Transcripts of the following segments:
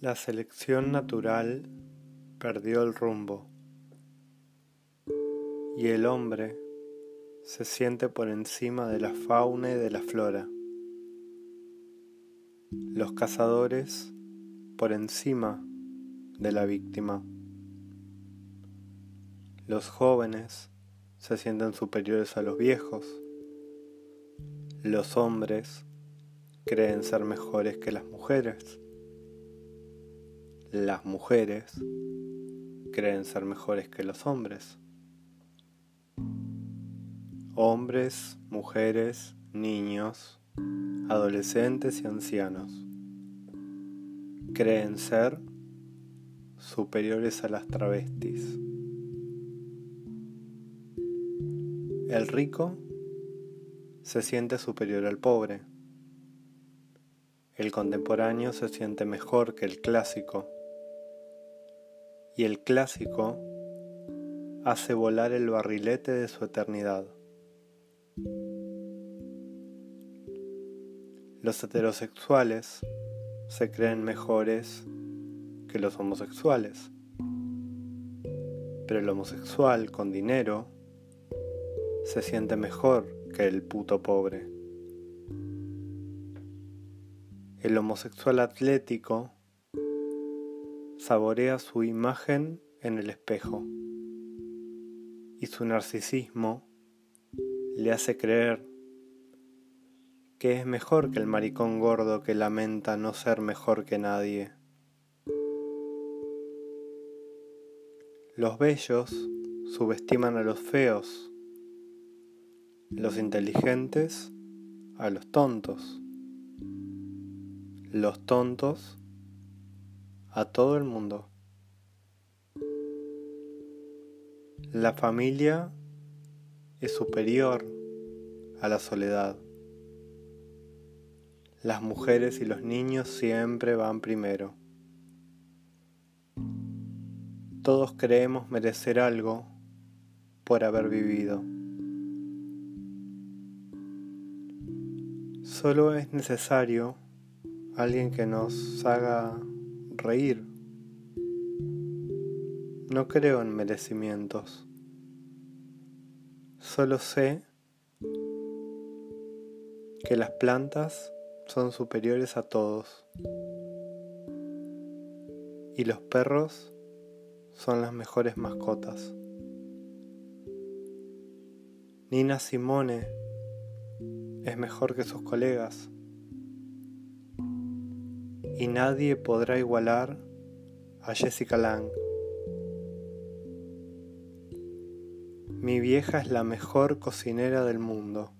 La selección natural perdió el rumbo y el hombre se siente por encima de la fauna y de la flora. Los cazadores por encima de la víctima. Los jóvenes se sienten superiores a los viejos. Los hombres creen ser mejores que las mujeres. Las mujeres creen ser mejores que los hombres. Hombres, mujeres, niños, adolescentes y ancianos creen ser superiores a las travestis. El rico se siente superior al pobre. El contemporáneo se siente mejor que el clásico. Y el clásico hace volar el barrilete de su eternidad. Los heterosexuales se creen mejores que los homosexuales. Pero el homosexual con dinero se siente mejor que el puto pobre. El homosexual atlético saborea su imagen en el espejo y su narcisismo le hace creer que es mejor que el maricón gordo que lamenta no ser mejor que nadie. Los bellos subestiman a los feos, los inteligentes a los tontos, los tontos a todo el mundo. La familia es superior a la soledad. Las mujeres y los niños siempre van primero. Todos creemos merecer algo por haber vivido. Solo es necesario alguien que nos haga reír. No creo en merecimientos. Solo sé que las plantas son superiores a todos y los perros son las mejores mascotas. Nina Simone es mejor que sus colegas y nadie podrá igualar a Jessica Lang. Mi vieja es la mejor cocinera del mundo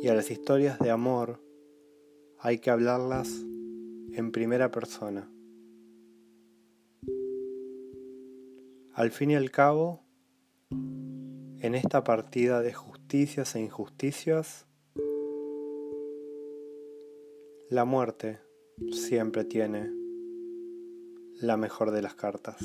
y a las historias de amor hay que hablarlas en primera persona. Al fin y al cabo, en esta partida de justicias e injusticias, la muerte siempre tiene la mejor de las cartas.